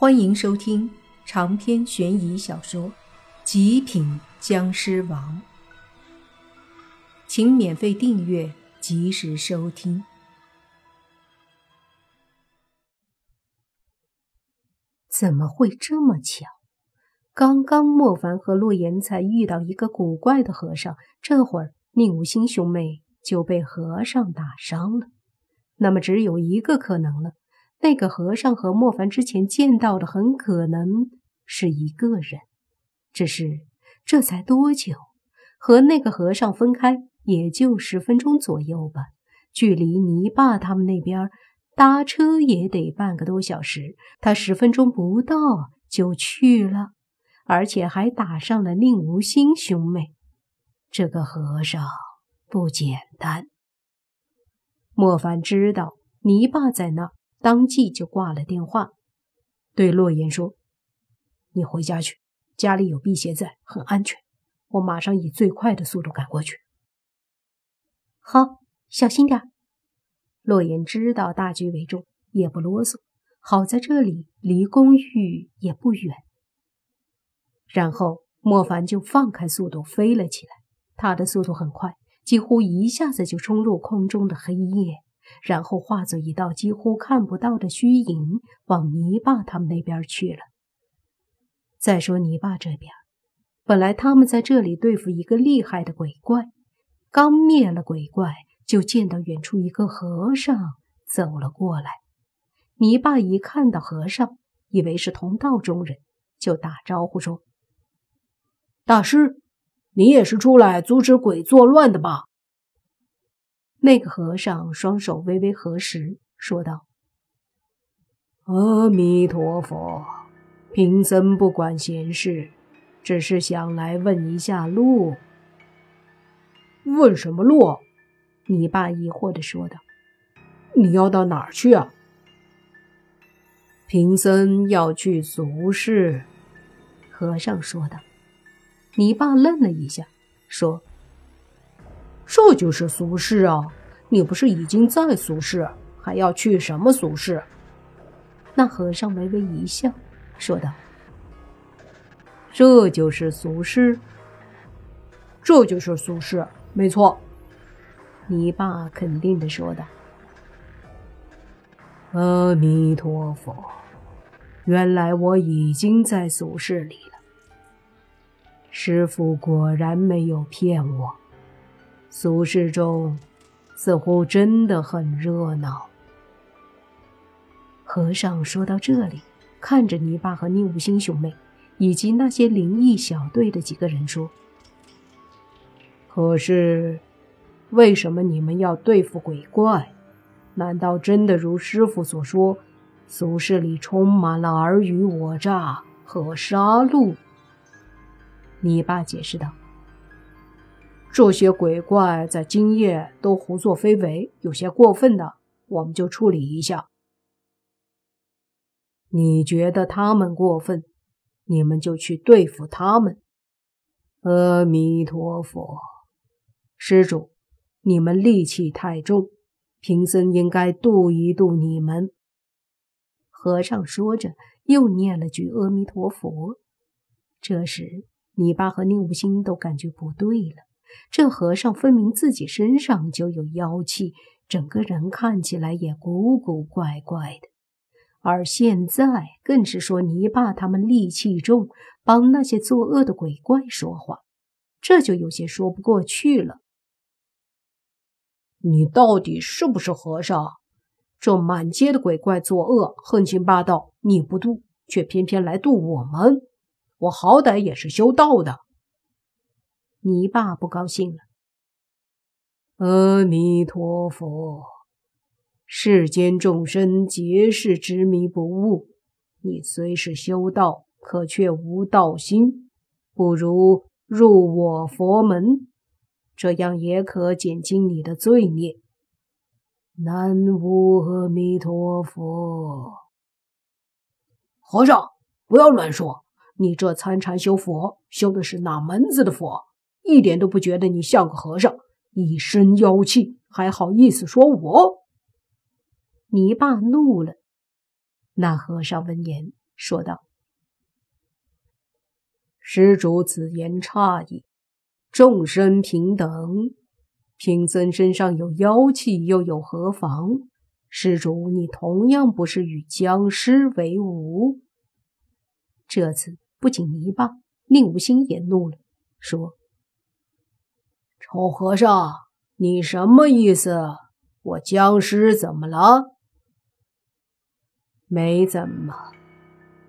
欢迎收听长篇悬疑小说《极品僵尸王》，请免费订阅，及时收听。怎么会这么巧？刚刚莫凡和洛言才遇到一个古怪的和尚，这会儿宁武星兄妹就被和尚打伤了。那么只有一个可能了。那个和尚和莫凡之前见到的很可能是一个人，只是这才多久？和那个和尚分开也就十分钟左右吧，距离泥巴他们那边搭车也得半个多小时，他十分钟不到就去了，而且还打上了宁无心兄妹。这个和尚不简单。莫凡知道泥巴在那。当即就挂了电话，对洛言说：“你回家去，家里有辟邪在，很安全。我马上以最快的速度赶过去。”好，小心点。洛言知道大局为重，也不啰嗦。好在这里离公寓也不远。然后莫凡就放开速度飞了起来，他的速度很快，几乎一下子就冲入空中的黑夜。然后化作一道几乎看不到的虚影，往泥巴他们那边去了。再说泥巴这边，本来他们在这里对付一个厉害的鬼怪，刚灭了鬼怪，就见到远处一个和尚走了过来。泥巴一看到和尚，以为是同道中人，就打招呼说：“大师，你也是出来阻止鬼作乱的吧？”那个和尚双手微微合十，说道：“阿弥陀佛，贫僧不管闲事，只是想来问一下路。”“问什么路？”你爸疑惑的说道。“你要到哪儿去啊？”“贫僧要去俗世。”和尚说道。你爸愣了一下，说。这就是俗世啊！你不是已经在俗世，还要去什么俗世？那和尚微微一笑，说道：“这就是俗世，这就是俗世，没错。”你爸肯定的说道：“阿弥陀佛，原来我已经在俗世里了。师傅果然没有骗我。”俗世中，似乎真的很热闹。和尚说到这里，看着泥巴和宁无心兄妹，以及那些灵异小队的几个人说：“可是，为什么你们要对付鬼怪？难道真的如师傅所说，俗世里充满了尔虞我诈和杀戮？”泥巴解释道。这些鬼怪在今夜都胡作非为，有些过分的，我们就处理一下。你觉得他们过分，你们就去对付他们。阿弥陀佛，施主，你们戾气太重，贫僧应该度一度你们。和尚说着，又念了句阿弥陀佛。这时，泥巴和宁无心都感觉不对了。这和尚分明自己身上就有妖气，整个人看起来也古古怪怪的。而现在更是说泥巴他们戾气重，帮那些作恶的鬼怪说话，这就有些说不过去了。你到底是不是和尚？这满街的鬼怪作恶，横行霸道，你不渡，却偏偏来渡我们。我好歹也是修道的。泥巴不高兴了。阿弥陀佛，世间众生皆是执迷不悟，你虽是修道，可却无道心，不如入我佛门，这样也可减轻你的罪孽。南无阿弥陀佛。和尚，不要乱说，你这参禅修佛，修的是哪门子的佛？一点都不觉得你像个和尚，一身妖气，还好意思说我？你爸怒了。那和尚闻言说道：“施主此言差矣，众生平等。贫僧身上有妖气，又有何妨？施主，你同样不是与僵尸为伍。”这次不仅泥巴，宁无心也怒了，说：“丑和尚，你什么意思？我僵尸怎么了？没怎么。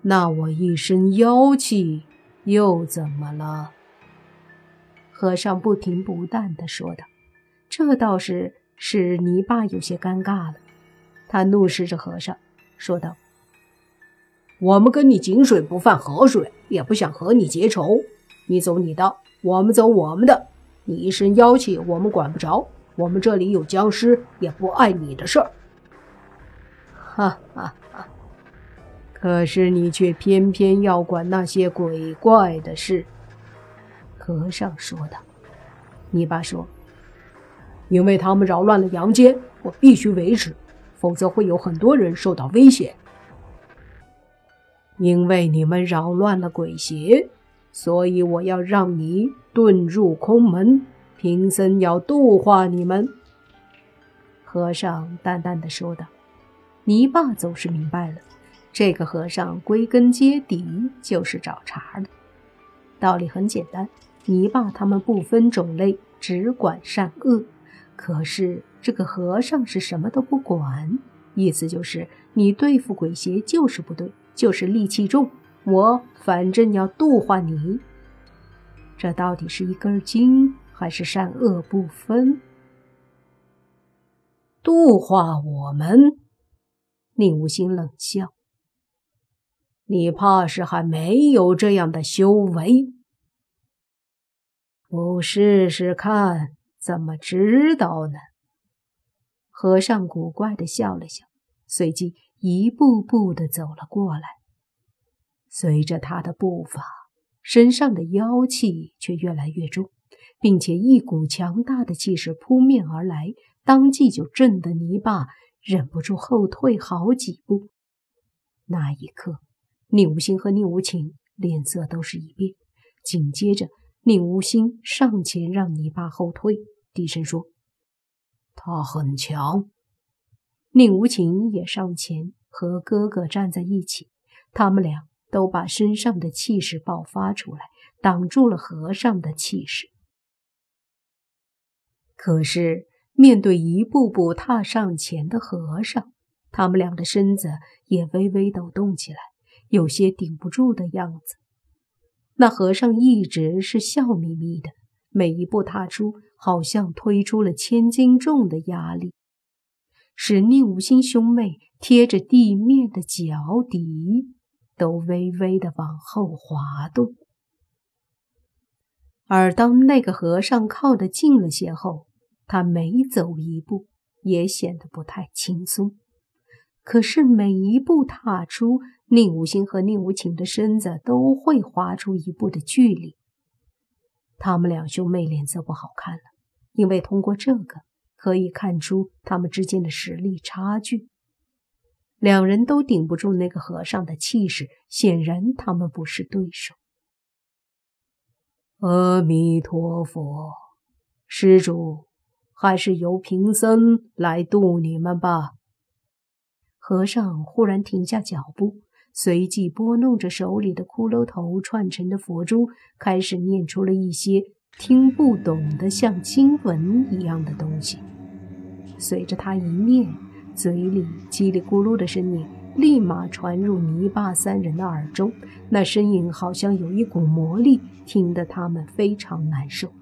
那我一身妖气又怎么了？”和尚不停不淡地说道。这倒是使泥巴有些尴尬了。他怒视着和尚，说道。我们跟你井水不犯河水，也不想和你结仇。你走你的，我们走我们的。你一身妖气，我们管不着。我们这里有僵尸，也不碍你的事儿。哈哈哈！可是你却偏偏要管那些鬼怪的事。”和尚说道。你爸说：“因为他们扰乱了阳间，我必须维持，否则会有很多人受到威胁。”因为你们扰乱了鬼邪，所以我要让你遁入空门。贫僧要度化你们。”和尚淡淡的说道。泥巴总是明白了，这个和尚归根结底就是找茬的。道理很简单，泥巴他们不分种类，只管善恶。可是这个和尚是什么都不管，意思就是你对付鬼邪就是不对。就是戾气重，我反正要度化你。这到底是一根筋，还是善恶不分？度化我们？宁无心冷笑：“你怕是还没有这样的修为？不试试看，怎么知道呢？”和尚古怪的笑了笑，随即。一步步的走了过来，随着他的步伐，身上的妖气却越来越重，并且一股强大的气势扑面而来，当即就震得泥巴忍不住后退好几步。那一刻，宁无心和宁无情脸色都是一变，紧接着，宁无心上前让泥巴后退，低声说：“他很强。”宁无情也上前和哥哥站在一起，他们俩都把身上的气势爆发出来，挡住了和尚的气势。可是面对一步步踏上前的和尚，他们俩的身子也微微抖动起来，有些顶不住的样子。那和尚一直是笑眯眯的，每一步踏出，好像推出了千斤重的压力。使宁无心兄妹贴着地面的脚底都微微的往后滑动，而当那个和尚靠得近了些后，他每走一步也显得不太轻松。可是每一步踏出，宁无心和宁无情的身子都会滑出一步的距离。他们两兄妹脸色不好看了，因为通过这个。可以看出他们之间的实力差距，两人都顶不住那个和尚的气势，显然他们不是对手。阿弥陀佛，施主，还是由贫僧来渡你们吧。和尚忽然停下脚步，随即拨弄着手里的骷髅头串成的佛珠，开始念出了一些。听不懂的像经文一样的东西，随着他一念，嘴里叽里咕噜的声音立马传入泥巴三人的耳中。那声音好像有一股魔力，听得他们非常难受。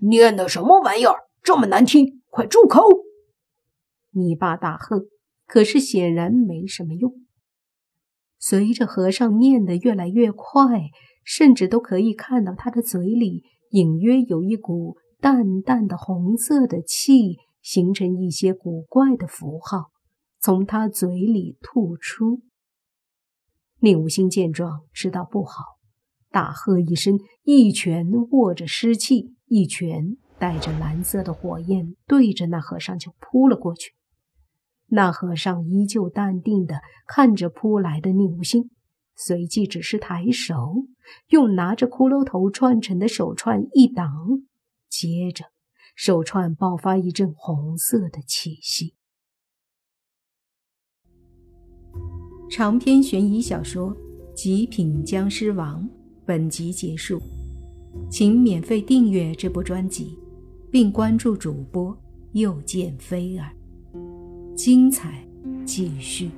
念的什么玩意儿，这么难听！快住口！泥巴大喝，可是显然没什么用。随着和尚念得越来越快。甚至都可以看到他的嘴里隐约有一股淡淡的红色的气，形成一些古怪的符号，从他嘴里吐出。宁无心见状，知道不好，大喝一声，一拳握着湿气，一拳带着蓝色的火焰，对着那和尚就扑了过去。那和尚依旧淡定地看着扑来的宁无心，随即只是抬手，用拿着骷髅头串成的手串一挡，接着手串爆发一阵红色的气息。长篇悬疑小说《极品僵尸王》本集结束，请免费订阅这部专辑，并关注主播又见菲儿。精彩继续。